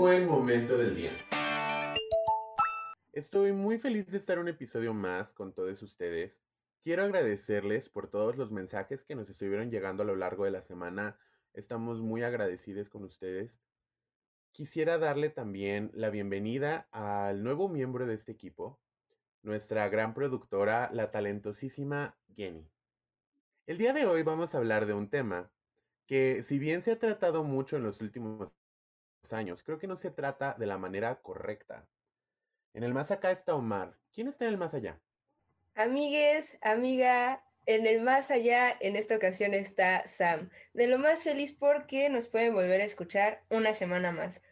buen momento del día. Estoy muy feliz de estar un episodio más con todos ustedes. Quiero agradecerles por todos los mensajes que nos estuvieron llegando a lo largo de la semana. Estamos muy agradecidos con ustedes. Quisiera darle también la bienvenida al nuevo miembro de este equipo, nuestra gran productora, la talentosísima Jenny. El día de hoy vamos a hablar de un tema que si bien se ha tratado mucho en los últimos años, creo que no se trata de la manera correcta. En el más acá está Omar. ¿Quién está en el más allá? Amigues, amiga, en el más allá, en esta ocasión está Sam. De lo más feliz porque nos pueden volver a escuchar una semana más.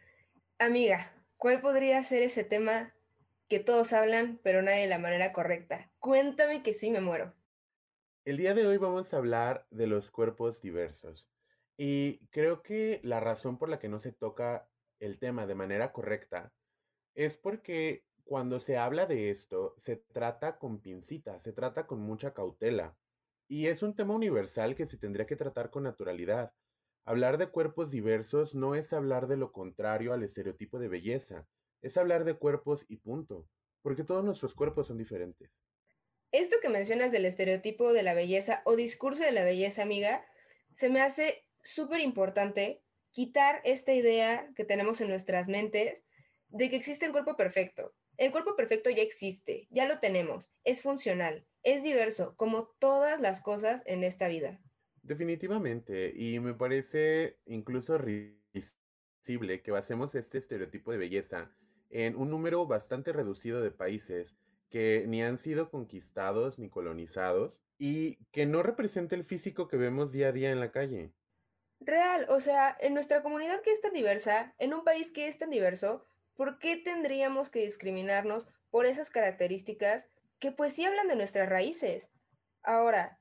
Amiga, ¿cuál podría ser ese tema que todos hablan, pero nadie de la manera correcta? Cuéntame que sí me muero. El día de hoy vamos a hablar de los cuerpos diversos. Y creo que la razón por la que no se toca el tema de manera correcta es porque cuando se habla de esto, se trata con pincita, se trata con mucha cautela. Y es un tema universal que se tendría que tratar con naturalidad. Hablar de cuerpos diversos no es hablar de lo contrario al estereotipo de belleza, es hablar de cuerpos y punto, porque todos nuestros cuerpos son diferentes. Esto que mencionas del estereotipo de la belleza o discurso de la belleza, amiga, se me hace súper importante quitar esta idea que tenemos en nuestras mentes de que existe el cuerpo perfecto. El cuerpo perfecto ya existe, ya lo tenemos, es funcional, es diverso, como todas las cosas en esta vida. Definitivamente, y me parece incluso risible que basemos este estereotipo de belleza en un número bastante reducido de países que ni han sido conquistados ni colonizados y que no representa el físico que vemos día a día en la calle. Real, o sea, en nuestra comunidad que es tan diversa, en un país que es tan diverso, ¿por qué tendríamos que discriminarnos por esas características que pues sí hablan de nuestras raíces? Ahora,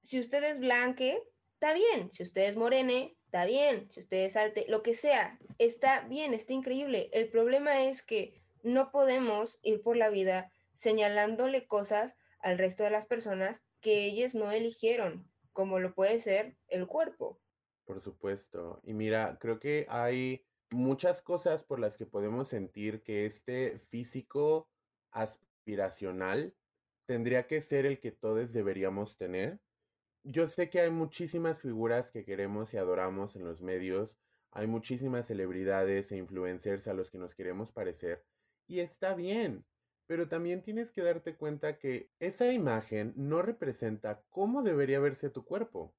si usted es blanque, está bien, si usted es morene, está bien, si usted es alte, lo que sea, está bien, está increíble. El problema es que no podemos ir por la vida señalándole cosas al resto de las personas que ellas no eligieron, como lo puede ser el cuerpo. Por supuesto. Y mira, creo que hay muchas cosas por las que podemos sentir que este físico aspiracional tendría que ser el que todos deberíamos tener. Yo sé que hay muchísimas figuras que queremos y adoramos en los medios, hay muchísimas celebridades e influencers a los que nos queremos parecer, y está bien, pero también tienes que darte cuenta que esa imagen no representa cómo debería verse tu cuerpo.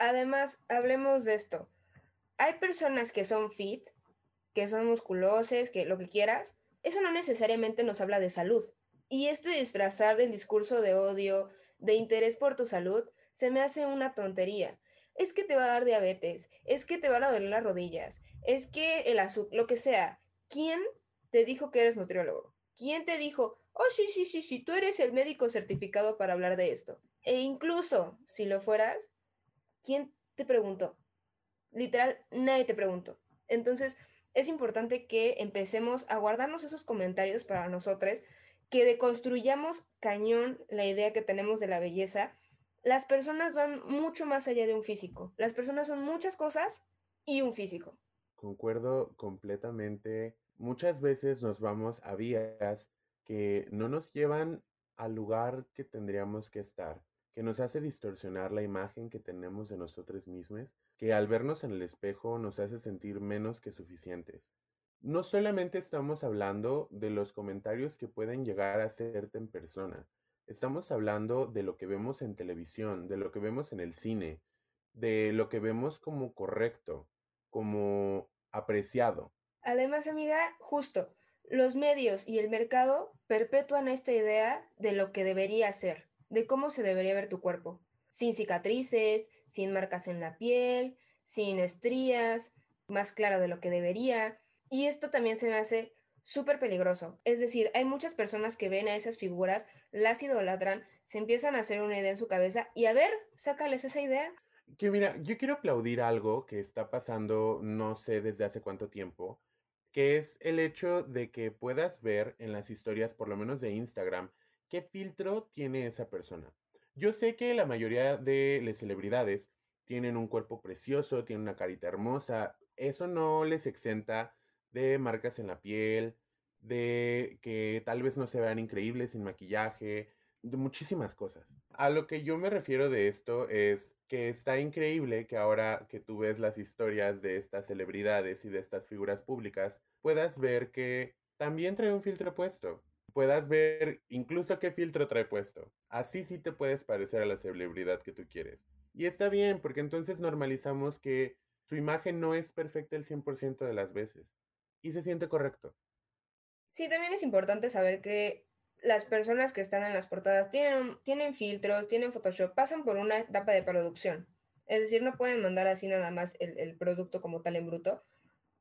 Además, hablemos de esto. Hay personas que son fit, que son musculosas, que lo que quieras. Eso no necesariamente nos habla de salud. Y esto de disfrazar del discurso de odio, de interés por tu salud, se me hace una tontería. Es que te va a dar diabetes, es que te van a doler las rodillas, es que el azúcar, lo que sea. ¿Quién te dijo que eres nutriólogo? ¿Quién te dijo, oh, sí, sí, sí, sí, tú eres el médico certificado para hablar de esto? E incluso si lo fueras, ¿quién te preguntó? Literal, nadie te preguntó. Entonces, es importante que empecemos a guardarnos esos comentarios para nosotros, que deconstruyamos cañón la idea que tenemos de la belleza. Las personas van mucho más allá de un físico. Las personas son muchas cosas y un físico. Concuerdo completamente. Muchas veces nos vamos a vías que no nos llevan al lugar que tendríamos que estar que nos hace distorsionar la imagen que tenemos de nosotros mismos, que al vernos en el espejo nos hace sentir menos que suficientes. No solamente estamos hablando de los comentarios que pueden llegar a hacerte en persona, estamos hablando de lo que vemos en televisión, de lo que vemos en el cine, de lo que vemos como correcto, como apreciado. Además, amiga, justo, los medios y el mercado perpetúan esta idea de lo que debería ser de cómo se debería ver tu cuerpo, sin cicatrices, sin marcas en la piel, sin estrías, más claro de lo que debería. Y esto también se me hace súper peligroso. Es decir, hay muchas personas que ven a esas figuras, las idolatran, se empiezan a hacer una idea en su cabeza y a ver, sácales esa idea. Que mira, yo quiero aplaudir algo que está pasando, no sé desde hace cuánto tiempo, que es el hecho de que puedas ver en las historias, por lo menos de Instagram, ¿Qué filtro tiene esa persona? Yo sé que la mayoría de las celebridades tienen un cuerpo precioso, tienen una carita hermosa. Eso no les exenta de marcas en la piel, de que tal vez no se vean increíbles sin maquillaje, de muchísimas cosas. A lo que yo me refiero de esto es que está increíble que ahora que tú ves las historias de estas celebridades y de estas figuras públicas, puedas ver que también trae un filtro puesto. Puedas ver incluso qué filtro trae puesto. Así sí te puedes parecer a la celebridad que tú quieres. Y está bien, porque entonces normalizamos que su imagen no es perfecta el 100% de las veces. Y se siente correcto. Sí, también es importante saber que las personas que están en las portadas tienen, tienen filtros, tienen Photoshop, pasan por una etapa de producción. Es decir, no pueden mandar así nada más el, el producto como tal en bruto.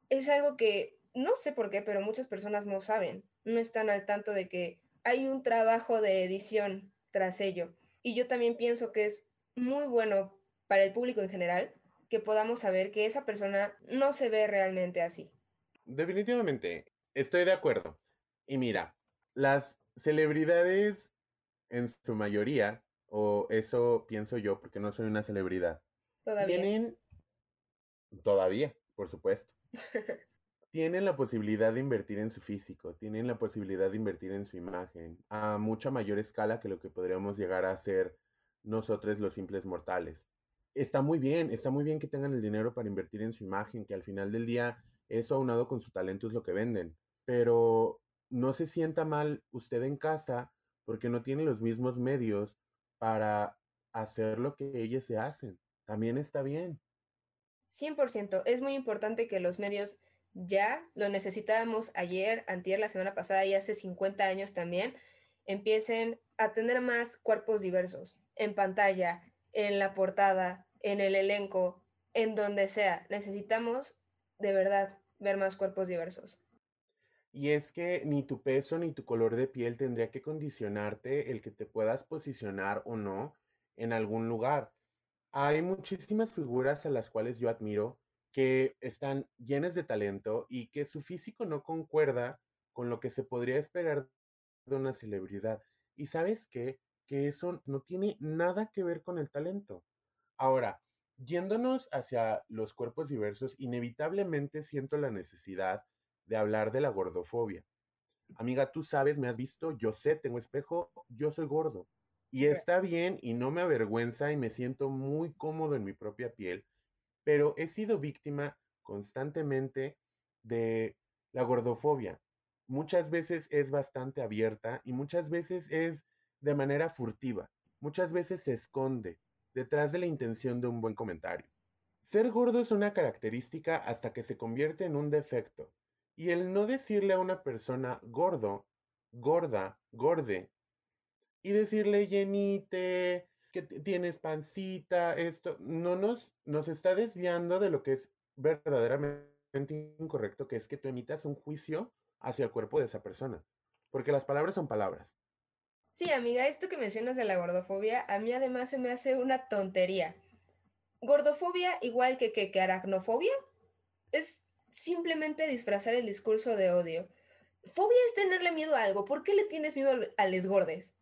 Es algo que no sé por qué, pero muchas personas no saben, no están al tanto de que hay un trabajo de edición tras ello. Y yo también pienso que es muy bueno para el público en general que podamos saber que esa persona no se ve realmente así. Definitivamente, estoy de acuerdo. Y mira, las celebridades en su mayoría, o eso pienso yo, porque no soy una celebridad, Todavía. tienen, todavía, por supuesto, tienen la posibilidad de invertir en su físico, tienen la posibilidad de invertir en su imagen a mucha mayor escala que lo que podríamos llegar a hacer nosotros los simples mortales. Está muy bien, está muy bien que tengan el dinero para invertir en su imagen, que al final del día eso aunado con su talento es lo que venden, pero no se sienta mal usted en casa porque no tiene los mismos medios para hacer lo que ellos se hacen. También está bien. 100%. Es muy importante que los medios ya, lo necesitábamos ayer, antier, la semana pasada y hace 50 años también, empiecen a tener más cuerpos diversos en pantalla, en la portada, en el elenco, en donde sea. Necesitamos de verdad ver más cuerpos diversos. Y es que ni tu peso ni tu color de piel tendría que condicionarte el que te puedas posicionar o no en algún lugar. Hay muchísimas figuras a las cuales yo admiro que están llenas de talento y que su físico no concuerda con lo que se podría esperar de una celebridad. Y sabes qué? Que eso no tiene nada que ver con el talento. Ahora, yéndonos hacia los cuerpos diversos, inevitablemente siento la necesidad de hablar de la gordofobia. Amiga, tú sabes, me has visto, yo sé, tengo espejo, yo soy gordo. Y está bien y no me avergüenza y me siento muy cómodo en mi propia piel, pero he sido víctima constantemente de la gordofobia. Muchas veces es bastante abierta y muchas veces es de manera furtiva. Muchas veces se esconde detrás de la intención de un buen comentario. Ser gordo es una característica hasta que se convierte en un defecto. Y el no decirle a una persona gordo, gorda, gorde, y decirle llenite, que tienes pancita, esto, no nos, nos está desviando de lo que es verdaderamente incorrecto, que es que tú emitas un juicio hacia el cuerpo de esa persona. Porque las palabras son palabras. Sí, amiga, esto que mencionas de la gordofobia, a mí además se me hace una tontería. Gordofobia, igual que, que, que aracnofobia, es simplemente disfrazar el discurso de odio. Fobia es tenerle miedo a algo. ¿Por qué le tienes miedo a les gordes?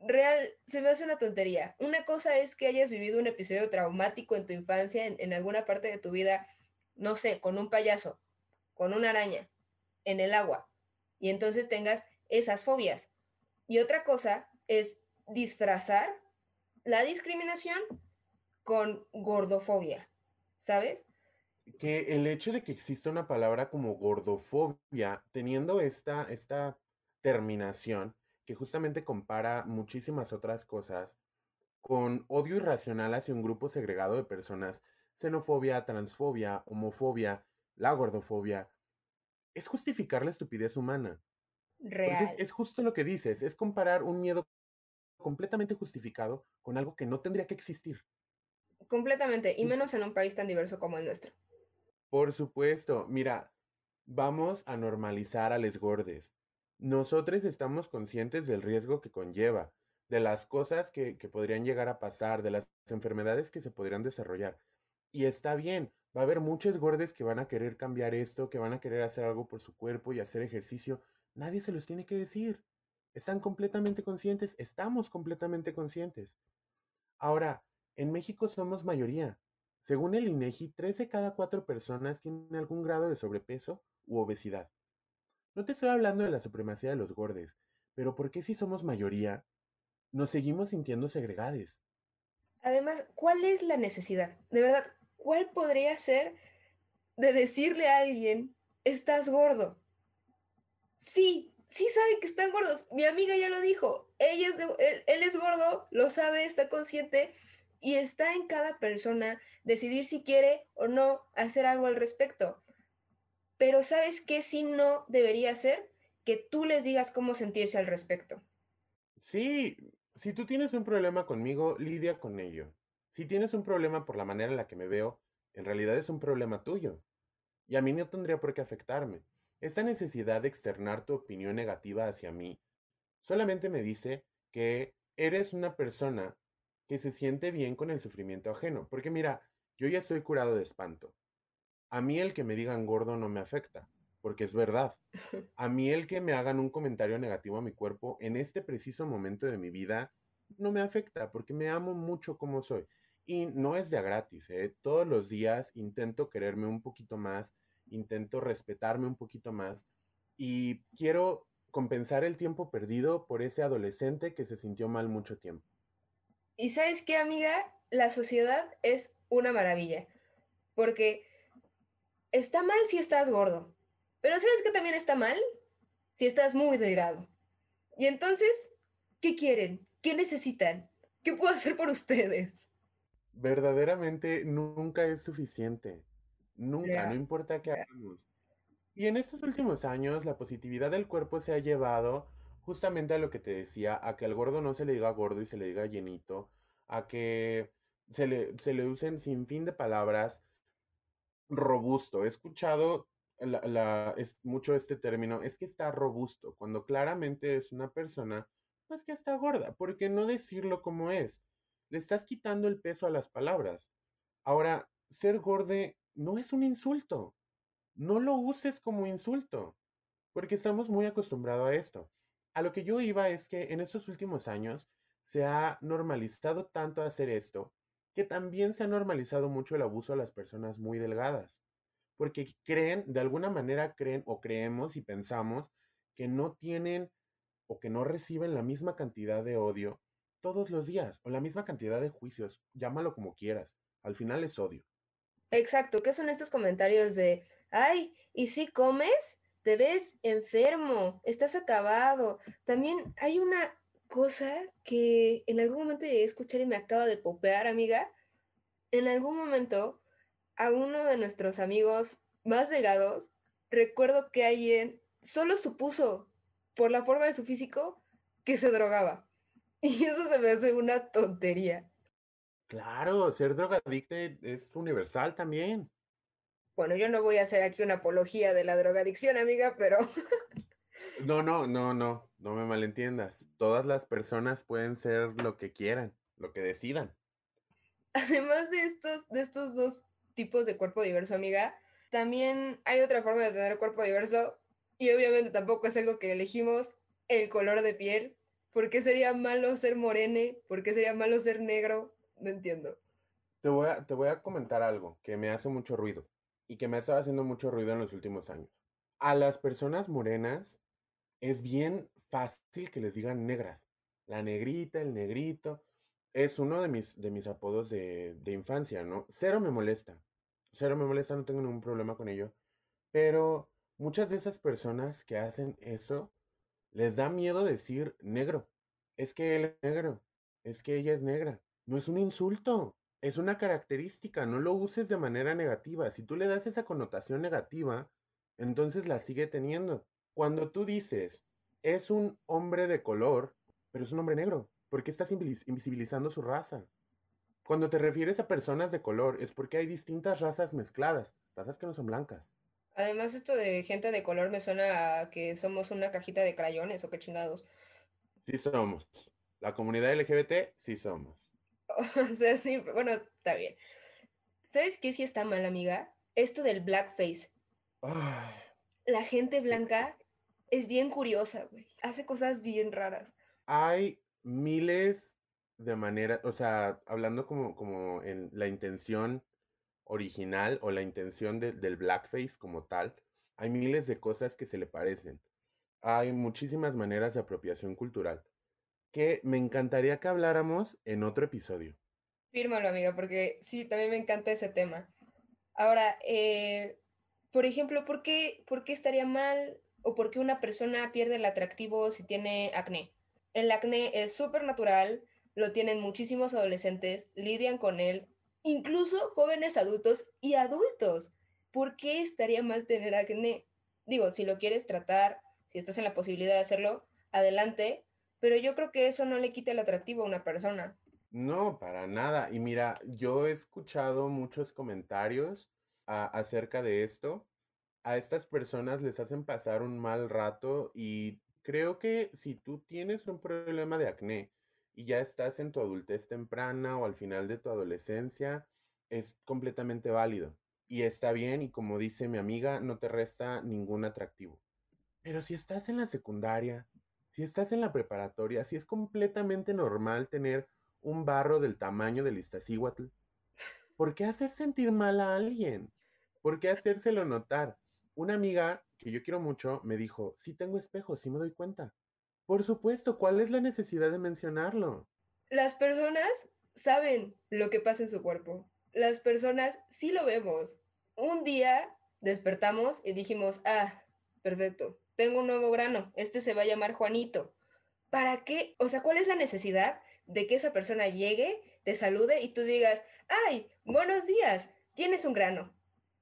Real, se me hace una tontería. Una cosa es que hayas vivido un episodio traumático en tu infancia, en, alguna parte de tu vida, no sé, con un payaso, con una araña, en el agua, y entonces tengas esas fobias. Y otra cosa es disfrazar la discriminación con gordofobia, ¿sabes? que el hecho de que exista una palabra como gordofobia, teniendo esta, esta terminación, que justamente compara muchísimas otras cosas, con odio irracional hacia un grupo segregado de personas, xenofobia, transfobia, homofobia, la gordofobia, es justificar la estupidez humana. Real. Es, es justo lo que dices, es comparar un miedo completamente justificado con algo que no tendría que existir. Completamente, y menos en un país tan diverso como el nuestro. Por supuesto, mira, vamos a normalizar a les gordes. Nosotros estamos conscientes del riesgo que conlleva, de las cosas que, que podrían llegar a pasar, de las enfermedades que se podrían desarrollar. Y está bien, va a haber muchos gordes que van a querer cambiar esto, que van a querer hacer algo por su cuerpo y hacer ejercicio. Nadie se los tiene que decir. Están completamente conscientes, estamos completamente conscientes. Ahora, en México somos mayoría. Según el INEGI, 3 de cada 4 personas tienen algún grado de sobrepeso u obesidad. No te estoy hablando de la supremacía de los gordes, pero ¿por qué si somos mayoría nos seguimos sintiendo segregades? Además, ¿cuál es la necesidad? De verdad, ¿cuál podría ser de decirle a alguien, estás gordo? Sí, sí sabe que están gordos. Mi amiga ya lo dijo. Ella él es gordo, lo sabe, está consciente y está en cada persona decidir si quiere o no hacer algo al respecto. Pero ¿sabes qué sí no debería ser? Que tú les digas cómo sentirse al respecto. Sí, si tú tienes un problema conmigo, lidia con ello. Si tienes un problema por la manera en la que me veo, en realidad es un problema tuyo. Y a mí no tendría por qué afectarme. Esta necesidad de externar tu opinión negativa hacia mí solamente me dice que eres una persona que se siente bien con el sufrimiento ajeno. Porque mira, yo ya soy curado de espanto. A mí el que me digan gordo no me afecta, porque es verdad. A mí el que me hagan un comentario negativo a mi cuerpo en este preciso momento de mi vida no me afecta, porque me amo mucho como soy. Y no es de a gratis, ¿eh? Todos los días intento quererme un poquito más, intento respetarme un poquito más y quiero compensar el tiempo perdido por ese adolescente que se sintió mal mucho tiempo. Y sabes qué, amiga, la sociedad es una maravilla, porque está mal si estás gordo, pero ¿sabes qué también está mal? Si estás muy delgado. Y entonces, ¿qué quieren? ¿Qué necesitan? ¿Qué puedo hacer por ustedes? Verdaderamente nunca es suficiente. Nunca, no importa qué hagamos. Y en estos últimos años, la positividad del cuerpo se ha llevado justamente a lo que te decía, a que al gordo no se le diga gordo y se le diga llenito, a que se le, se le usen sin fin de palabras robusto. He escuchado la- la- es, mucho este término, es que está robusto, cuando claramente es una persona, pues que está gorda. ¿Por qué no decirlo como es? Le estás quitando el peso a las palabras. Ahora, ser gorde no es un insulto. No lo uses como insulto, porque estamos muy acostumbrados a esto. A lo que yo iba es que en estos últimos años se ha normalizado tanto hacer esto, que también se ha normalizado mucho el abuso a las personas muy delgadas, porque creen, de alguna manera creen o creemos y pensamos que no tienen o que no reciben la misma cantidad de odio todos los días o la misma cantidad de juicios, llámalo como quieras, al final es odio. Exacto, ¿qué son estos comentarios de, ay, ¿y si comes? Te ves enfermo, estás acabado. También hay una cosa que en algún momento llegué a escuchar y me acaba de popear, amiga. En algún momento, a uno de nuestros amigos más delgados, recuerdo que alguien solo supuso, por la forma de su físico, que se drogaba. Y eso se me hace una tontería. Claro, ser drogadicto es universal también. Bueno, yo no voy a hacer aquí una apología de la drogadicción, amiga, pero No, no, no, no, no me malentiendas. Todas las personas pueden ser lo que quieran, lo que decidan. además de estos, de estos dos tipos de cuerpo diverso, amiga, también hay otra forma de tener cuerpo diverso y obviamente tampoco es algo que elegimos, el color de piel. ¿Por qué sería malo ser morene? ¿Por qué sería malo ser negro? No entiendo. Te voy a, te voy a comentar algo que me hace mucho ruido y que me ha estado haciendo mucho ruido en los últimos años. A las personas morenas es bien fácil que les digan negras. La negrita, el negrito, es uno de mis, de mis apodos de, de infancia, ¿no? Cero me molesta. Cero me molesta, no tengo ningún problema con ello. Pero muchas de esas personas que hacen eso les da miedo decir negro. Es que él es negro. Es que ella es negra. No es un insulto. Es una característica. No lo uses de manera negativa. Si tú le das esa connotación negativa, entonces la sigue teniendo. Cuando tú dices, es un hombre de color, pero es un hombre negro, ¿por qué estás invis- invisibilizando su raza? Cuando te refieres a personas de color, es porque hay distintas razas mezcladas, razas que no son blancas. Además, esto de gente de color me suena a que somos una cajita de crayones o qué chingados. Sí somos. La comunidad LGBT, sí somos. O sea, sí, bueno, está bien. ¿Sabes qué sí está mal, amiga? Esto del blackface. Ay, La gente blanca es bien curiosa, güey. Hace cosas bien raras. Hay miles de maneras, o sea, hablando como, como en la intención original o la intención del blackface como tal, hay miles de cosas que se le parecen. Hay muchísimas maneras de apropiación cultural que me encantaría que habláramos en otro episodio. Fírmalo, amiga, porque sí, también me encanta ese tema. Ahora, eh, por ejemplo, ¿por qué, ¿por qué estaría mal o por qué una persona pierde el atractivo si tiene acné? El acné es súper natural, lo tienen muchísimos adolescentes, lidian con él, incluso jóvenes adultos y adultos. ¿Por qué estaría mal tener acné? Digo, si lo quieres tratar, si estás en la posibilidad de hacerlo, adelante, pero yo creo que eso no le quita el atractivo a una persona. No, para nada. Y mira, yo he escuchado muchos comentarios acerca de esto. A estas personas les hacen pasar un mal rato y creo que si tú tienes un problema de acné y ya estás en tu adultez temprana o al final de tu adolescencia, es completamente válido. Y está bien y como dice mi amiga, no te resta ningún atractivo. Pero si estás en la secundaria, si estás en la preparatoria, si es completamente normal tener un barro del tamaño del Iztaccíhuatl, ¿por qué hacer sentir mal a alguien? ¿Por qué hacérselo notar? Una amiga que yo quiero mucho me dijo, sí tengo espejos, sí me doy cuenta. Por supuesto, ¿cuál es la necesidad de mencionarlo? Las personas saben lo que pasa en su cuerpo. Las personas sí lo vemos. Un día despertamos y dijimos, ah, perfecto, tengo un nuevo grano, este se va a llamar Juanito. ¿Para qué? O sea, ¿cuál es la necesidad de que esa persona llegue, te salude y tú digas, ay, buenos días, tienes un grano?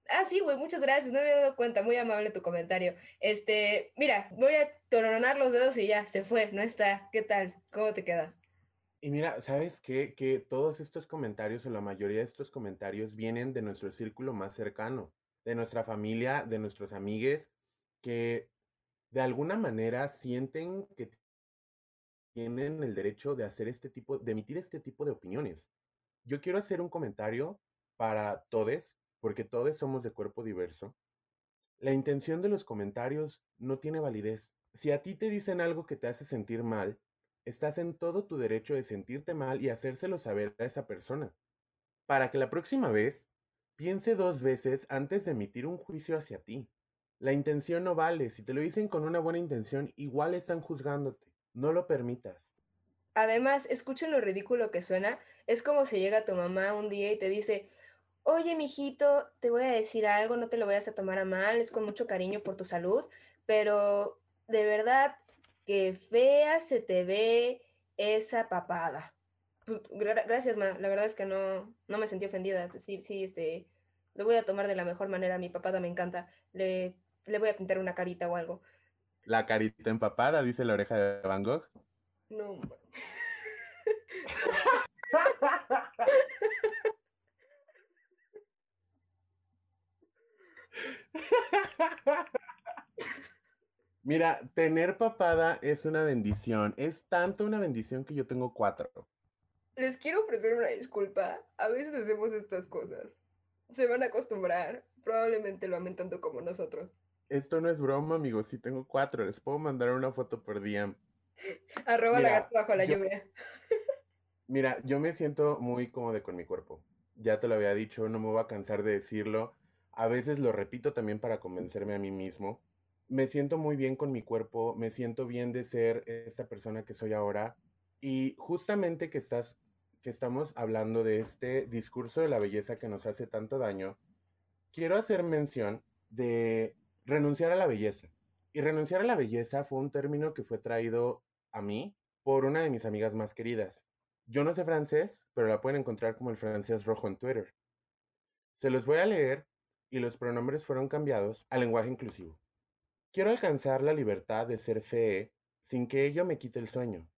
Ah, sí, güey, muchas gracias, no me había dado cuenta, muy amable tu comentario. Este, mira, voy a toronar los dedos y ya, se fue, no está. ¿Qué tal? ¿Cómo te quedas? Y mira, ¿sabes qué? Que todos estos comentarios o la mayoría de estos comentarios vienen de nuestro círculo más cercano, de nuestra familia, de nuestros amigues, que de alguna manera sienten que tienen el derecho de hacer este tipo, de emitir este tipo de opiniones. Yo quiero hacer un comentario para todos porque todos somos de cuerpo diverso, la intención de los comentarios no tiene validez. Si a ti te dicen algo que te hace sentir mal, estás en todo tu derecho de sentirte mal y hacérselo saber a esa persona, para que la próxima vez piense dos veces antes de emitir un juicio hacia ti. La intención no vale, si te lo dicen con una buena intención, igual están juzgándote, no lo permitas. Además, escuchen lo ridículo que suena, es como si llega tu mamá un día y te dice, oye, mijito, te voy a decir algo, no te lo vayas a tomar a mal, es con mucho cariño por tu salud, pero de verdad que fea se te ve esa papada. Pues, gracias, ma. La verdad es que no, no me sentí ofendida. Sí, sí, este, lo voy a tomar de la mejor manera. Mi papada me encanta. Le, le voy a pintar una carita o algo. La carita empapada, dice la oreja de Van Gogh. No, Mira, tener papada es una bendición. Es tanto una bendición que yo tengo cuatro. Les quiero ofrecer una disculpa. A veces hacemos estas cosas. Se van a acostumbrar. Probablemente lo amen tanto como nosotros. Esto no es broma, amigos. Sí tengo cuatro. Les puedo mandar una foto por día. Arroba la gata bajo la lluvia. Mira, yo me siento muy cómodo con mi cuerpo. Ya te lo había dicho, no me voy a cansar de decirlo. A veces lo repito también para convencerme a mí mismo. Me siento muy bien con mi cuerpo, me siento bien de ser esta persona que soy ahora. Y justamente que estás que estamos hablando de este discurso de la belleza que nos hace tanto daño, quiero hacer mención de renunciar a la belleza. Y renunciar a la belleza fue un término que fue traído a mí por una de mis amigas más queridas. Yo no sé francés, pero la pueden encontrar como el francés rojo en Twitter. Se los voy a leer y los pronombres fueron cambiados al lenguaje inclusivo. Quiero alcanzar la libertad de ser fee sin que ello me quite el sueño,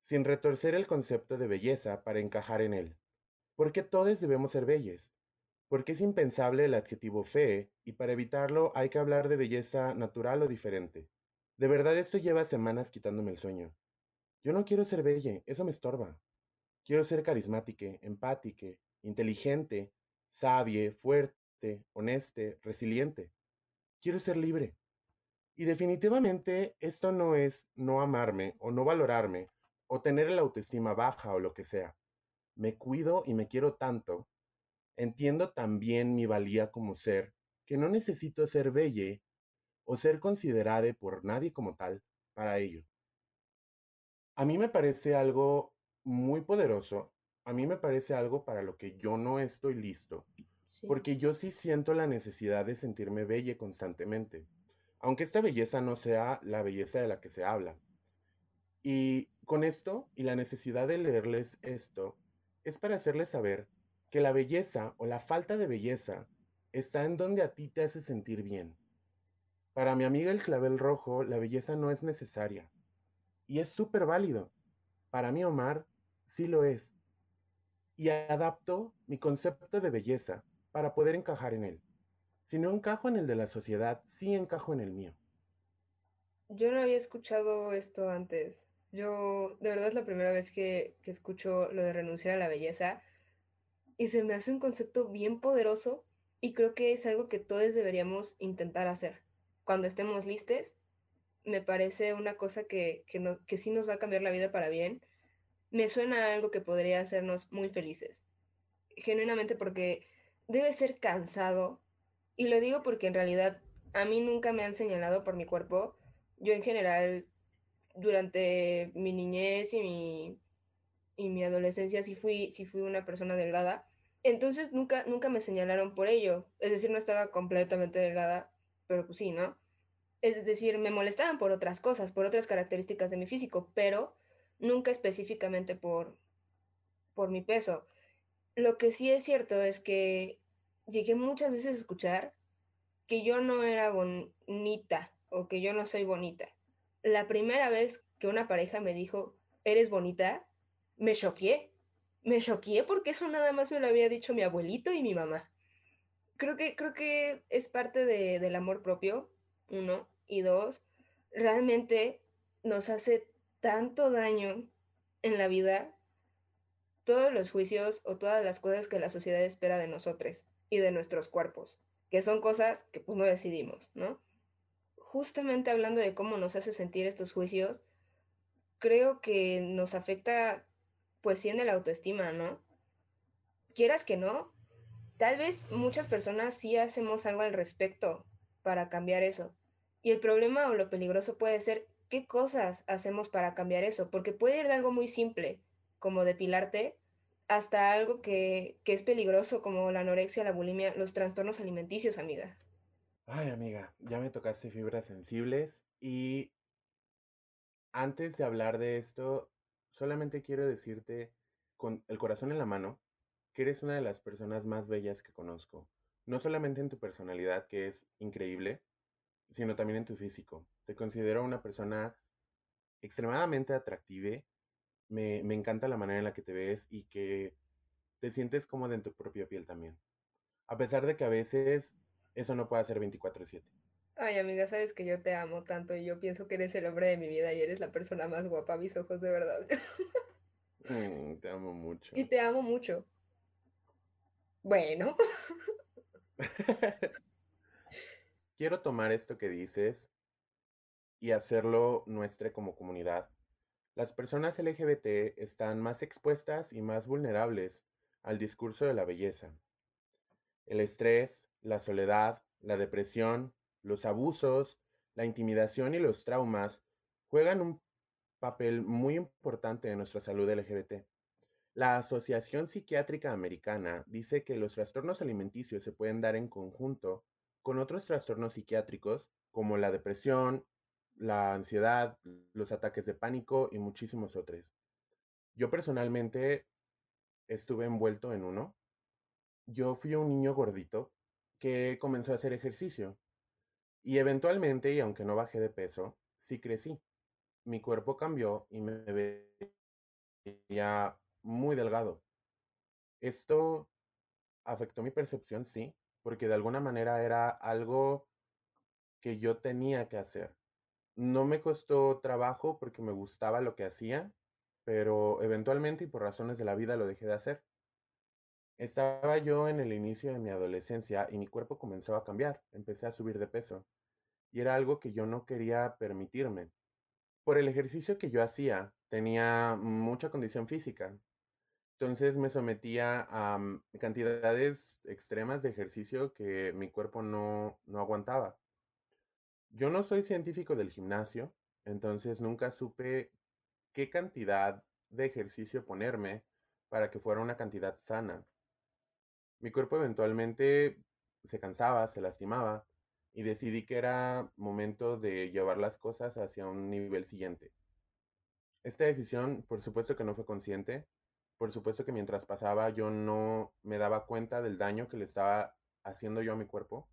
sin retorcer el concepto de belleza para encajar en él. Porque todos debemos ser belles. Porque es impensable el adjetivo fee y para evitarlo hay que hablar de belleza natural o diferente. De verdad esto lleva semanas quitándome el sueño. Yo no quiero ser belle, eso me estorba. Quiero ser carismática, empática, inteligente, sabie, fuerte honeste, resiliente. Quiero ser libre. Y definitivamente esto no es no amarme o no valorarme o tener la autoestima baja o lo que sea. Me cuido y me quiero tanto Entiendo también mi valía como ser, que no necesito ser belle o ser considerada por nadie como tal para ello. A mí me parece algo muy poderoso, a mí me parece algo para lo que yo no estoy listo, Porque yo sí siento la necesidad de sentirme bella constantemente, aunque esta belleza no sea la belleza de la que se habla. Y con esto y la necesidad de leerles esto es para hacerles saber que la belleza o la falta de belleza está en donde a ti te hace sentir bien. Para mi amiga el clavel rojo, la belleza no es necesaria. Y es súper válido. Para mí, Omar, sí lo es. Y adapto mi concepto de belleza para poder encajar en él. Si no encajo en el de la sociedad, sí encajo en el mío. Yo no había escuchado esto antes. Yo, de verdad, es la primera vez que, que escucho lo de renunciar a la belleza. Y se me hace un concepto bien poderoso y creo que es algo que todos deberíamos intentar hacer. Cuando estemos listos, me parece una cosa que, que, no, que sí nos va a cambiar la vida para bien. Me suena a algo que podría hacernos muy felices. Genuinamente porque debe ser cansado. Y lo digo porque en realidad a mí nunca me han señalado por mi cuerpo. Yo en general, durante mi niñez y mi, y mi adolescencia sí fui, sí fui una persona delgada. Entonces nunca, nunca me señalaron por ello. Es decir, no estaba completamente delgada, pero pues sí, ¿no? Es decir, me molestaban por otras cosas, por otras características de mi físico, pero nunca específicamente por, por mi peso. Lo que sí es cierto es que llegué muchas veces a escuchar que yo no era bonita o que yo no soy bonita. La primera vez que una pareja me dijo, eres bonita, me choqué. Me choqué porque eso nada más me lo había dicho mi abuelito y mi mamá. Creo que, creo que es parte de, del amor propio, uno, y dos, realmente nos hace tanto daño en la vida todos los juicios o todas las cosas que la sociedad espera de nosotros y de nuestros cuerpos, que son cosas que pues no decidimos, ¿no? Justamente hablando de cómo nos hace sentir estos juicios, creo que nos afecta pues sí en el autoestima, ¿no? Quieras que no, tal vez muchas personas sí hacemos algo al respecto para cambiar eso. Y el problema o lo peligroso puede ser qué cosas hacemos para cambiar eso, porque puede ir de algo muy simple, como depilarte, hasta algo que, que es peligroso, como la anorexia, la bulimia, los trastornos alimenticios, amiga. Ay, amiga, ya me tocaste fibras sensibles y antes de hablar de esto, solamente quiero decirte con el corazón en la mano que eres una de las personas más bellas que conozco. No solamente en tu personalidad, que es increíble, sino también en tu físico. Te considero una persona extremadamente atractiva. Me, me encanta la manera en la que te ves y que te sientes cómoda en tu propia piel también. A pesar de que a veces eso no puede ser 24/7. Ay, amiga, sabes que yo te amo tanto y yo pienso que eres el hombre de mi vida y eres la persona más guapa a mis ojos, de verdad. Mm, te amo mucho. Y te amo mucho. Bueno. Quiero tomar esto que dices y hacerlo nuestra como comunidad. Las personas LGBT están más expuestas y más vulnerables al discurso de la belleza. El estrés, la soledad, la depresión, los abusos, la intimidación y los traumas juegan un papel muy importante en nuestra salud LGBT. La Asociación Psiquiátrica Americana dice que los trastornos alimenticios se pueden dar en conjunto con otros trastornos psiquiátricos como la depresión, la ansiedad, los ataques de pánico y muchísimos otros. Yo personalmente estuve envuelto en uno. Yo fui un niño gordito que comenzó a hacer ejercicio y eventualmente, y aunque no bajé de peso, sí crecí. Mi cuerpo cambió y me veía muy delgado. Esto afectó mi percepción, sí, porque de alguna manera era algo que yo tenía que hacer. No me costó trabajo porque me gustaba lo que hacía, pero eventualmente y por razones de la vida lo dejé de hacer. Estaba yo en el inicio de mi adolescencia y mi cuerpo comenzó a cambiar, empecé a subir de peso y era algo que yo no quería permitirme. Por el ejercicio que yo hacía, tenía mucha condición física Entonces me sometía a mm, cantidades extremas de ejercicio que mi cuerpo no, no aguantaba. Yo no soy científico del gimnasio, entonces nunca supe qué cantidad de ejercicio ponerme para que fuera una cantidad sana. Mi cuerpo eventualmente se cansaba, se lastimaba y decidí que era momento de llevar las cosas hacia un nivel siguiente. Esta decisión, por supuesto que no fue consciente, por supuesto que mientras pasaba yo no me daba cuenta del daño que le estaba haciendo yo a mi cuerpo.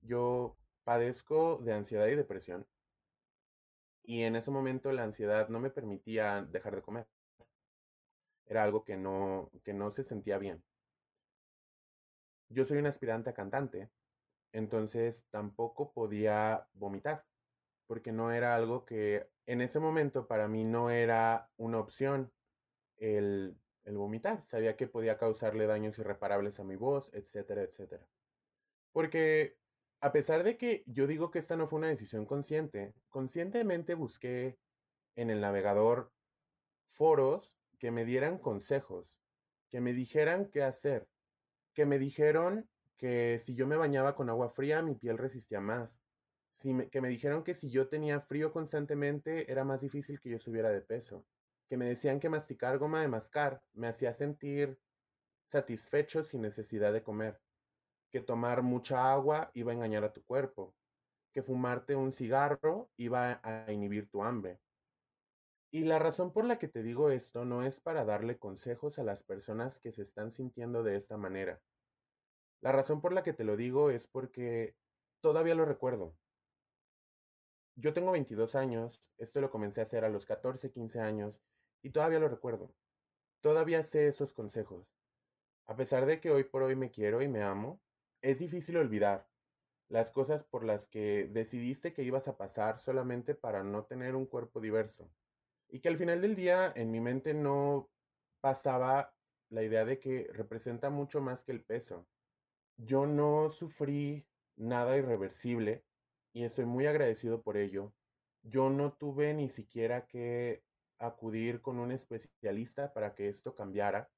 Yo padezco de ansiedad y depresión y en ese momento la ansiedad no me permitía dejar de comer. Era algo que no, que no se sentía bien. Yo soy un aspirante a cantante, entonces tampoco podía vomitar, porque no era algo que en ese momento para mí no era una opción el, el vomitar. Sabía que podía causarle daños irreparables a mi voz, etcétera, etcétera. Porque a pesar de que yo digo que esta no fue una decisión consciente, conscientemente busqué en el navegador foros que me dieran consejos, que me dijeran qué hacer, que me dijeron que si yo me bañaba con agua fría mi piel resistía más, que me dijeron que si yo tenía frío constantemente era más difícil que yo subiera de peso, que me decían que masticar goma de mascar me hacía sentir satisfecho sin necesidad de comer, que tomar mucha agua iba a engañar a tu cuerpo, que fumarte un cigarro iba a inhibir tu hambre. Y la razón por la que te digo esto no es para darle consejos a las personas que se están sintiendo de esta manera. La razón por la que te lo digo es porque todavía lo recuerdo. Yo tengo 22 años, esto lo comencé a hacer a los 14, 15 años y todavía lo recuerdo. Todavía sé esos consejos. A pesar de que hoy por hoy me quiero y me amo, es difícil olvidar las cosas por las que decidiste que ibas a pasar solamente para no tener un cuerpo diverso. Y que al final del día en mi mente no pasaba la idea de que representa mucho más que el peso. Yo no sufrí nada irreversible y estoy muy agradecido por ello. Yo no tuve ni siquiera que acudir con un especialista para que esto cambiara.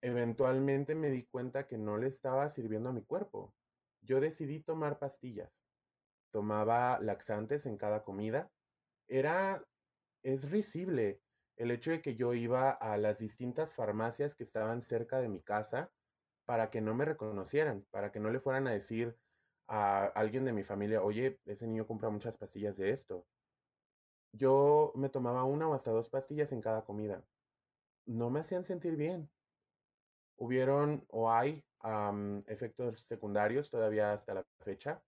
Eventualmente me di cuenta que no le estaba sirviendo a mi cuerpo. Yo decidí tomar pastillas. Tomaba laxantes en cada comida. Era, es risible el hecho de que yo iba a las distintas farmacias que estaban cerca de mi casa para que no me reconocieran, para que no le fueran a decir a alguien de mi familia, oye, ese niño compra muchas pastillas de esto. Yo me tomaba una o hasta dos pastillas en cada comida. No me hacían sentir bien. Hubieron o hay efectos secundarios todavía hasta la fecha.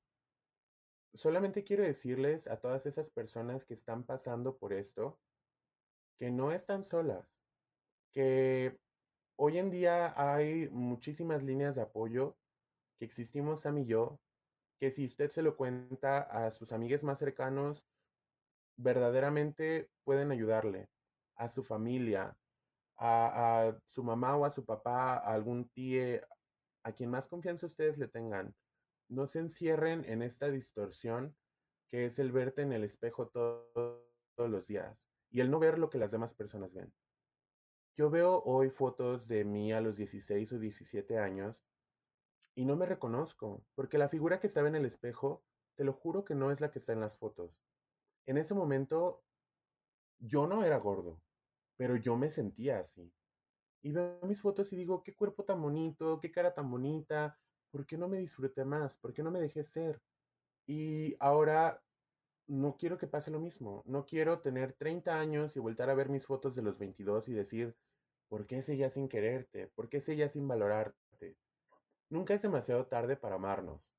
Solamente quiero decirles a todas esas personas que están pasando por esto que no están solas, que hoy en día hay muchísimas líneas de apoyo, que existimos Sam y yo, que si usted se lo cuenta a sus amigos más cercanos, verdaderamente pueden ayudarle, a su familia, a, su mamá o a su papá, a algún tío, a quien más confianza ustedes le tengan. No se encierren en esta distorsión que es el verte en el espejo todos los días y el no ver lo que las demás personas ven. Yo veo hoy fotos de mí a los 16 o 17 años y no me reconozco, porque la figura que estaba en el espejo, te lo juro que no es la que está en las fotos en ese momento yo no era gordo, pero yo me sentía así. Y veo mis fotos y digo, qué cuerpo tan bonito, qué cara tan bonita, ¿por qué no me disfruté más? ¿Por qué no me dejé ser? Y ahora no quiero que pase lo mismo. No quiero tener 30 años y voltar a ver mis fotos de los 22 y decir, ¿por qué ya sin quererte? ¿Por qué ya sin valorarte? Nunca es demasiado tarde para amarnos.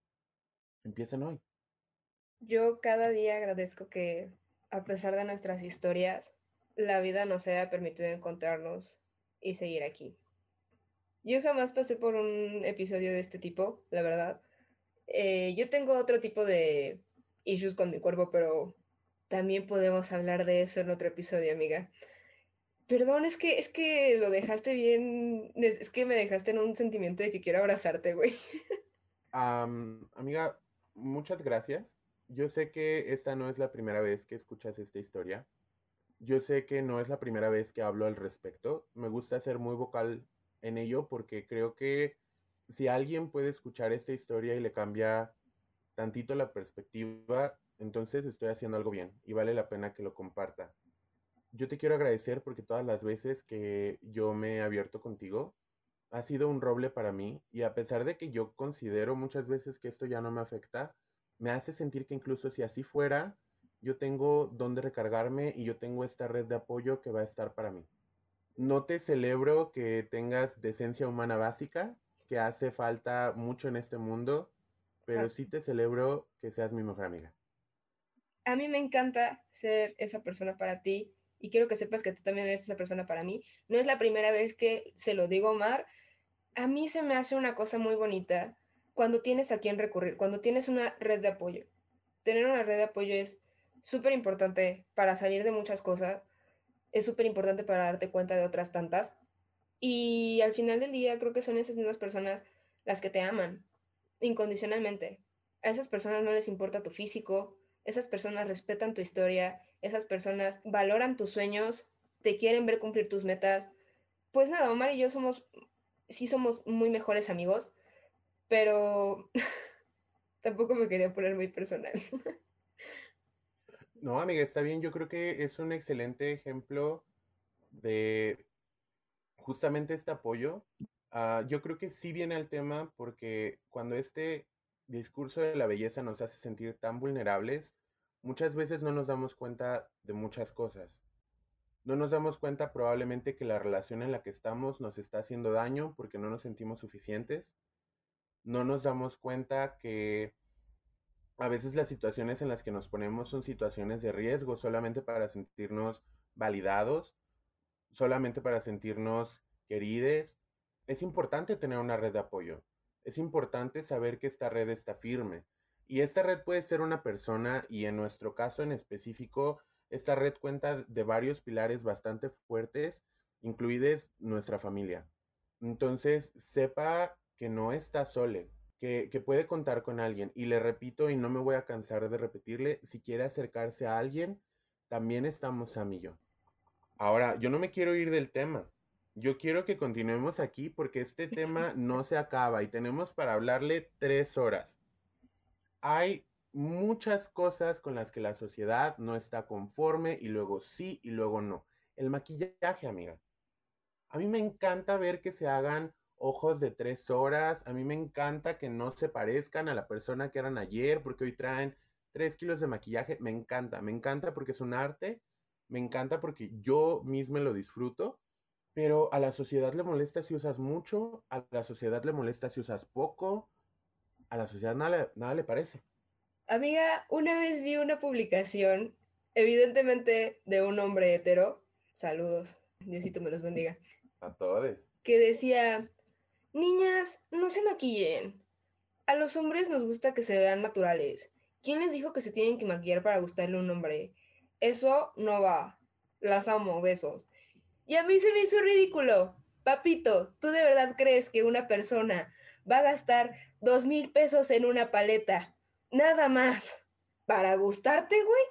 Empiecen hoy. Yo cada día agradezco que, a pesar de nuestras historias, la vida nos haya permitido encontrarnos y seguir aquí. Yo jamás pasé por un episodio de este tipo, la verdad. Eh, yo tengo otro tipo de issues con mi cuerpo, pero también podemos hablar de eso en otro episodio, amiga. Perdón, es que, es que lo dejaste bien, es que me dejaste en un sentimiento de que quiero abrazarte, güey. amiga, muchas gracias yo sé que esta no es la primera vez que escuchas esta historia. Yo sé que no es la primera vez que hablo al respecto. Me gusta ser muy vocal en ello porque creo que si alguien puede escuchar esta historia y le cambia tantito la perspectiva, entonces estoy haciendo algo bien y vale la pena que lo comparta. Yo te quiero agradecer porque todas las veces que yo me he abierto contigo, ha sido un roble para mí y a pesar de que yo considero muchas veces que esto ya no me afecta, me hace sentir que incluso si así fuera, yo tengo donde recargarme y yo tengo esta red de apoyo que va a estar para mí. No te celebro que tengas decencia humana básica, que hace falta mucho en este mundo, pero sí te celebro que seas mi mejor amiga. A mí me encanta ser esa persona para ti y quiero que sepas que tú también eres esa persona para mí. No es la primera vez que se lo digo, Omar. A mí se me hace una cosa muy bonita cuando tienes a quien recurrir, cuando tienes una red de apoyo. Tener una red de apoyo es súper importante para salir de muchas cosas, es súper importante para darte cuenta de otras tantas. Y al final del día creo que son esas mismas personas las que te aman incondicionalmente. A esas personas no les importa tu físico, esas personas respetan tu historia, esas personas valoran tus sueños, te quieren ver cumplir tus metas. Pues nada, Omar y yo somos, sí somos muy mejores amigos, pero tampoco me quería poner muy personal. No, amiga, está bien. Yo creo que es un excelente ejemplo de justamente este apoyo. Ah, yo creo que sí viene al tema porque cuando este discurso de la belleza nos hace sentir tan vulnerables, muchas veces no nos damos cuenta de muchas cosas. No nos damos cuenta probablemente que la relación en la que estamos nos está haciendo daño porque no nos sentimos suficientes. No nos damos cuenta que a veces las situaciones en las que nos ponemos son situaciones de riesgo solamente para sentirnos validados, solamente para sentirnos queridos. Es importante tener una red de apoyo. Es importante saber que esta red está firme. Y esta red puede ser una persona y en nuestro caso en específico, esta red cuenta de varios pilares bastante fuertes, incluides nuestra familia. Entonces, sepa que no está sole, que, puede contar con alguien. Y le repito, y no me voy a cansar de repetirle, si quiere acercarse a alguien, también estamos a mí yo. Ahora, yo no me quiero ir del tema. Yo quiero que continuemos aquí porque este tema no se acaba y tenemos para hablarle tres horas. Hay muchas cosas con las que la sociedad no está conforme y luego sí y luego no. El maquillaje, amiga. A mí me encanta ver que se hagan ojos de tres horas. A mí me encanta que no se parezcan a la persona que eran ayer, porque hoy traen tres kilos de maquillaje. Me encanta, me encanta porque es un arte, me encanta porque yo mismo lo disfruto, pero a la sociedad le molesta si usas mucho, a la sociedad le molesta si usas poco, a la sociedad nada, nada le parece. Amiga, una vez vi una publicación, evidentemente de un hombre hetero, saludos, Diosito me los bendiga. A todos. Que decía, Niñas, no se maquillen. A los hombres nos gusta que se vean naturales. ¿Quién les dijo que se tienen que maquillar para gustarle a un hombre? Eso no va. Las amo, besos. Y a mí se me hizo ridículo. Papito, ¿tú de verdad crees que una persona va a gastar dos mil pesos en una paleta? Nada más. ¿Para gustarte, güey?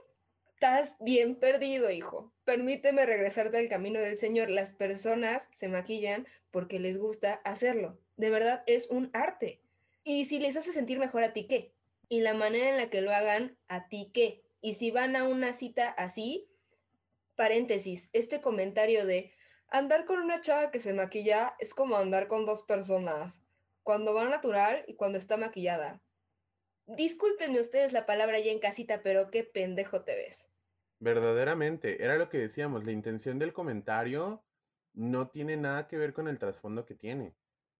Estás bien perdido, hijo. Permíteme regresarte al camino del Señor. Las personas se maquillan porque les gusta hacerlo. De verdad, es un arte. Y si les hace sentir mejor a ti, ¿qué? Y la manera en la que lo hagan, a ti, ¿qué? Y si van a una cita así, paréntesis, este comentario de andar con una chava que se maquilla es como andar con dos personas, cuando va natural y cuando está maquillada. Discúlpenme ustedes la palabra ya en casita, pero qué pendejo te ves. Verdaderamente, era lo que decíamos, la intención del comentario no tiene nada que ver con el trasfondo que tiene.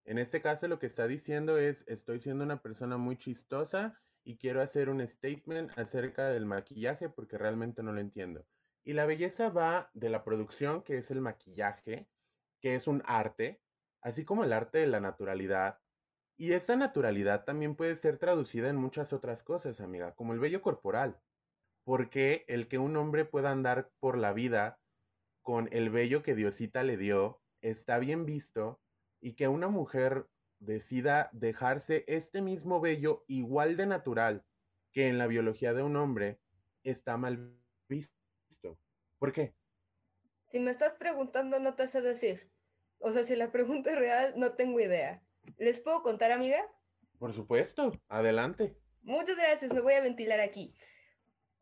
En este caso lo que está diciendo es, estoy siendo una persona muy chistosa y quiero hacer un statement acerca del maquillaje porque realmente no lo entiendo. Y la belleza va de la producción, que es el maquillaje, que es un arte, así como el arte de la naturalidad. Y esta naturalidad también puede ser traducida en muchas otras cosas, amiga, como el vello corporal porque el que un hombre pueda andar por la vida con el vello que Diosita le dio está bien visto y que una mujer decida dejarse este mismo vello igual de natural que en la biología de un hombre está mal visto. ¿Por qué? Si me estás preguntando, no te sé decir. O sea, si la pregunta es real, no tengo idea. ¿Les puedo contar, amiga? Por supuesto, adelante. Muchas gracias, me voy a ventilar aquí.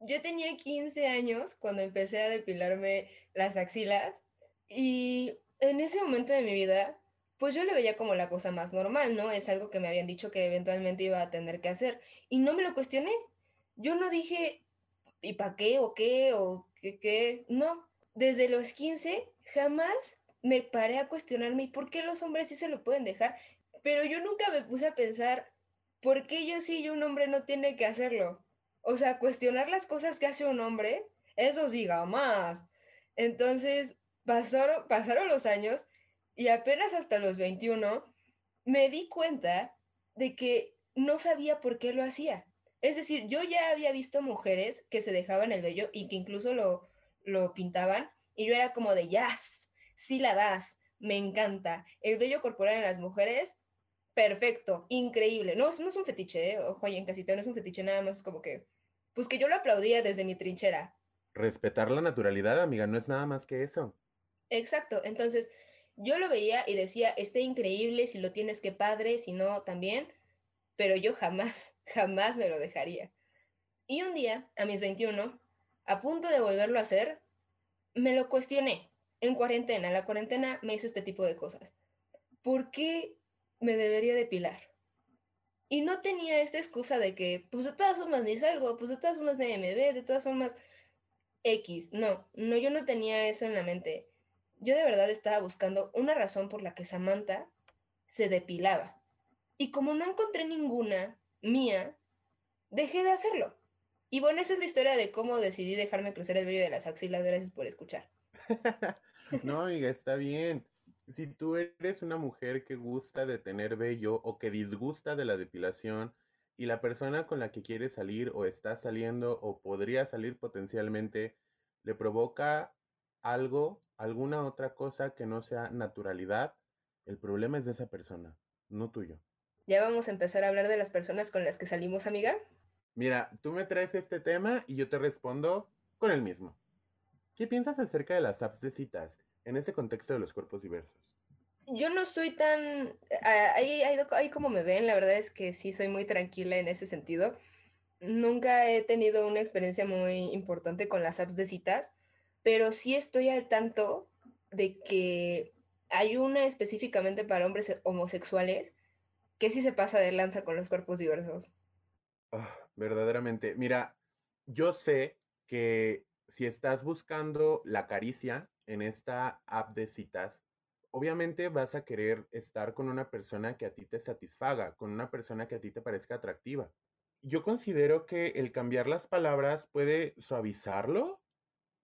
Yo tenía 15 años cuando empecé a depilarme las axilas y en ese momento de mi vida, pues yo lo veía como la cosa más normal, ¿no? Es algo que me habían dicho que eventualmente iba a tener que hacer y no me lo cuestioné. Yo no dije, ¿y para qué o qué o qué qué? No, desde los 15 jamás me paré a cuestionarme ¿y por qué los hombres sí se lo pueden dejar? Pero yo nunca me puse a pensar, ¿por qué yo sí y un hombre no tiene que hacerlo? O sea, cuestionar las cosas que hace un hombre, eso sí, jamás. Entonces, pasaron, pasaron los años y apenas hasta los 21 me di cuenta de que no sabía por qué lo hacía. Es decir, yo ya había visto mujeres que se dejaban el vello y que incluso lo, lo pintaban y yo era como de, jazz, sí la das, me encanta. El vello corporal en las mujeres, perfecto, increíble. No, no es un fetiche, ¿eh? ojo, en casita no es un fetiche, nada más como que, pues que yo lo aplaudía desde mi trinchera. Respetar la naturalidad, amiga, no es nada más que eso. Exacto, entonces yo lo veía y decía, está increíble, si lo tienes que padre, si no, también, pero yo jamás, jamás me lo dejaría. Y un día, a mis 21, a punto de volverlo a hacer, me lo cuestioné en cuarentena. La cuarentena me hizo este tipo de cosas. ¿Por qué me debería depilar? Y no tenía esta excusa de que, pues de todas formas ni salgo, pues de todas formas nadie me ve, de todas formas X. No, no, yo no tenía eso en la mente. Yo de verdad estaba buscando una razón por la que Samantha se depilaba. Y como no encontré ninguna mía, dejé de hacerlo. Y bueno, esa es la historia de cómo decidí dejarme crecer el vello de las axilas. Gracias por escuchar. no, amiga, está bien. Si tú eres una mujer que gusta de tener vello o que disgusta de la depilación y la persona con la que quieres salir o está saliendo o podría salir potencialmente le provoca algo, alguna otra cosa que no sea naturalidad, el problema es de esa persona, no tuyo. ¿Ya vamos a empezar a hablar de las personas con las que salimos, amiga? Mira, tú me traes este tema y yo te respondo con el mismo. ¿Qué piensas acerca de las apps de citas en ese contexto de los cuerpos diversos? Yo no soy tan... Ahí, ahí, como me ven, la verdad es que sí soy muy tranquila en ese sentido. Nunca he tenido una experiencia muy importante con las apps de citas, pero sí estoy al tanto de que hay una específicamente para hombres homosexuales que sí se pasa de lanza con los cuerpos diversos. Ah, verdaderamente. Mira, yo sé que si estás buscando la caricia en esta app de citas, obviamente vas a querer estar con una persona que a ti te satisfaga, con una persona que a ti te parezca atractiva. Yo considero que el cambiar las palabras puede suavizarlo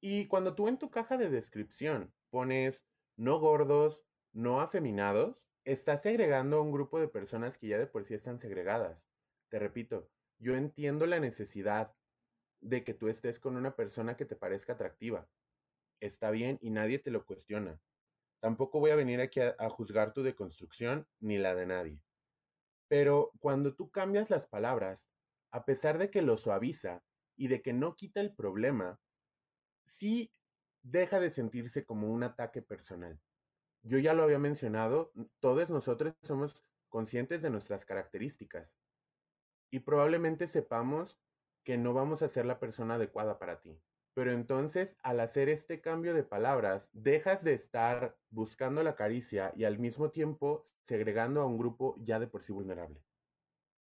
y cuando tú en tu caja de descripción pones no gordos, no afeminados, estás segregando a un grupo de personas que ya de por sí están segregadas. Te repito, yo entiendo la necesidad de que tú estés con una persona que te parezca atractiva. Está bien y nadie te lo cuestiona. Tampoco voy a venir aquí a, juzgar tu deconstrucción ni la de nadie. Pero cuando tú cambias las palabras, a pesar de que lo suaviza y de que no quita el problema, sí deja de sentirse como un ataque personal. Yo ya lo había mencionado, todos nosotros somos conscientes de nuestras características y probablemente sepamos que no vamos a ser la persona adecuada para ti. Pero entonces, al hacer este cambio de palabras, dejas de estar buscando la caricia y al mismo tiempo segregando a un grupo ya de por sí vulnerable.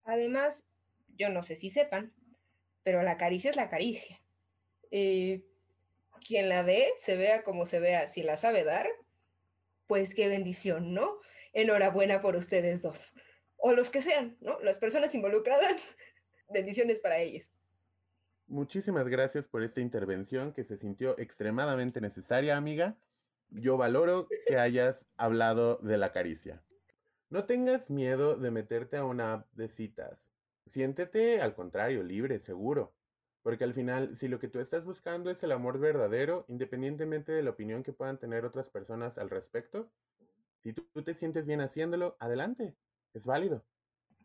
Además, yo no sé si sepan, pero la caricia es la caricia. Y quien la dé, se vea como se vea, si la sabe dar, pues qué bendición, ¿no? Enhorabuena por ustedes dos o los que sean, ¿no? Las personas involucradas, bendiciones para ellas. Muchísimas gracias por esta intervención que se sintió extremadamente necesaria, amiga. Yo valoro que hayas hablado de la caricia. No tengas miedo de meterte a una app de citas. Siéntete, al contrario, libre, seguro. Porque al final, si lo que tú estás buscando es el amor verdadero, independientemente de la opinión que puedan tener otras personas al respecto, si tú, te sientes bien haciéndolo, adelante es válido.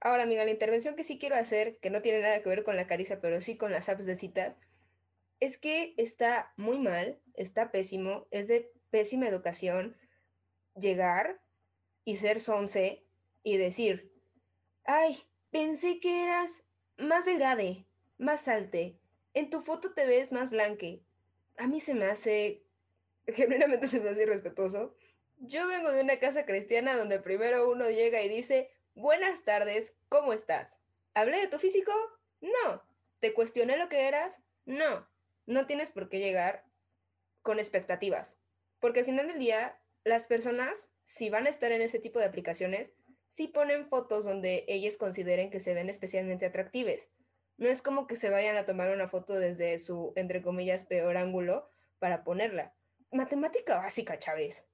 Ahora, amiga, la intervención que sí quiero hacer, que no tiene nada que ver con la caricia, pero sí con las apps de citas, es que está muy mal, está pésimo, es de pésima educación llegar y ser sonce y decir, ay, pensé que eras más delgade, más alte, en tu foto te ves más blanque. A mí se me hace, genuinamente se me hace irrespetuoso. Yo vengo de una casa cristiana donde primero uno llega y dice, buenas tardes, ¿cómo estás? ¿Hablé de tu físico? No. ¿Te cuestioné lo que eras? No. No tienes por qué llegar con expectativas. Porque al final del día, las personas, si van a estar en ese tipo de aplicaciones, sí ponen fotos donde ellas consideren que se ven especialmente atractivas. No es como que se vayan a tomar una foto desde su, entre comillas, peor ángulo para ponerla. Matemática básica, Chávez.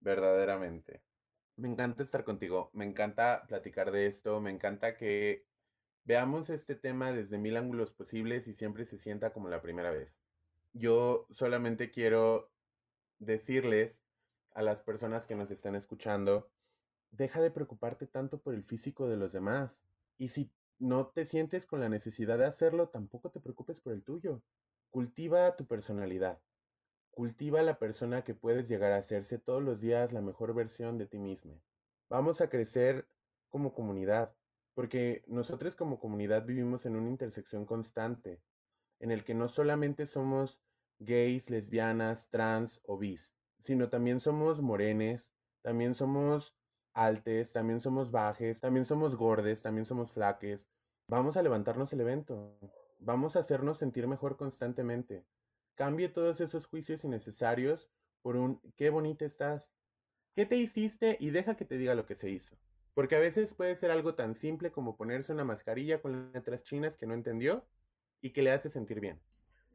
Verdaderamente. Me encanta estar contigo, me encanta platicar de esto, me encanta que veamos este tema desde mil ángulos posibles y siempre se sienta como la primera vez. Yo solamente quiero decirles a las personas que nos están escuchando, deja de preocuparte tanto por el físico de los demás. Y si no te sientes con la necesidad de hacerlo, tampoco te preocupes por el tuyo. Cultiva tu personalidad. Cultiva la persona que puedes llegar a hacerse todos los días la mejor versión de ti mismo. Vamos a crecer como comunidad, porque nosotros como comunidad vivimos en una intersección constante, en el que no solamente somos gays, lesbianas, trans o bis, sino también somos morenes, también somos altes, también somos bajes, también somos gordes, también somos flaques. Vamos a levantarnos el evento, vamos a hacernos sentir mejor constantemente. Cambie todos esos juicios innecesarios por un qué bonita estás. ¿Qué te hiciste? Y deja que te diga lo que se hizo. Porque a veces puede ser algo tan simple como ponerse una mascarilla con letras chinas que no entendió y que le hace sentir bien.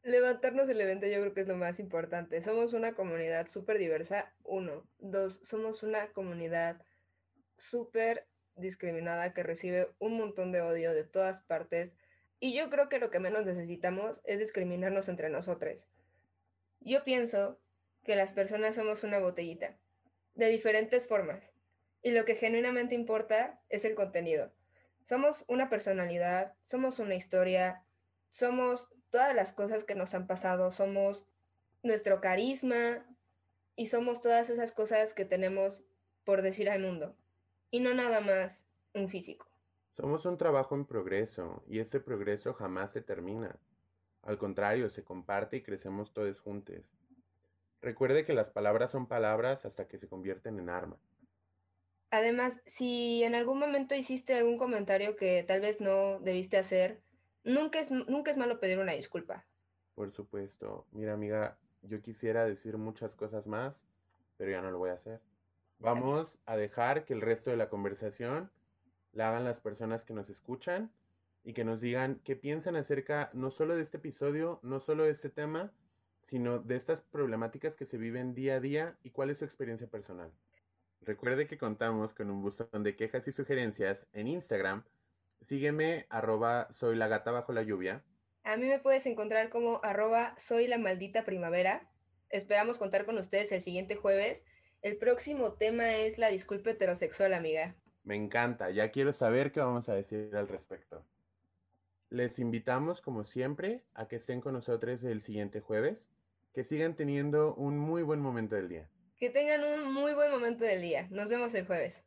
Levantarnos el evento yo creo que es lo más importante. Somos una comunidad súper diversa, uno. Dos, somos una comunidad súper discriminada que recibe un montón de odio de todas partes y yo creo que lo que menos necesitamos es discriminarnos entre nosotros. Yo pienso que las personas somos una botellita, de diferentes formas, y lo que genuinamente importa es el contenido. Somos una personalidad, somos una historia, somos todas las cosas que nos han pasado, somos nuestro carisma y somos todas esas cosas que tenemos por decir al mundo, y no nada más un físico. Somos un trabajo en progreso y ese progreso jamás se termina. Al contrario, se comparte y crecemos todos juntos. Recuerde que las palabras son palabras hasta que se convierten en armas. Además, si en algún momento hiciste algún comentario que tal vez no debiste hacer, nunca es, nunca es malo pedir una disculpa. Por supuesto. Mira, amiga, yo quisiera decir muchas cosas más, pero ya no lo voy a hacer. Vamos a dejar que el resto de la conversación la hagan las personas que nos escuchan y que nos digan qué piensan acerca no solo de este episodio, no solo de este tema, sino de estas problemáticas que se viven día a día y cuál es su experiencia personal. Recuerde que contamos con un buzón de quejas y sugerencias en Instagram. Sígueme arroba soy la gata bajo la lluvia. A mí me puedes encontrar como arroba soy la maldita primavera. Esperamos contar con ustedes el siguiente jueves. El próximo tema es la disculpa heterosexual, amiga. Me encanta, ya quiero saber qué vamos a decir al respecto. Les invitamos, como siempre, a que estén con nosotros el siguiente jueves, que sigan teniendo un muy buen momento del día. Que tengan un muy buen momento del día. Nos vemos el jueves.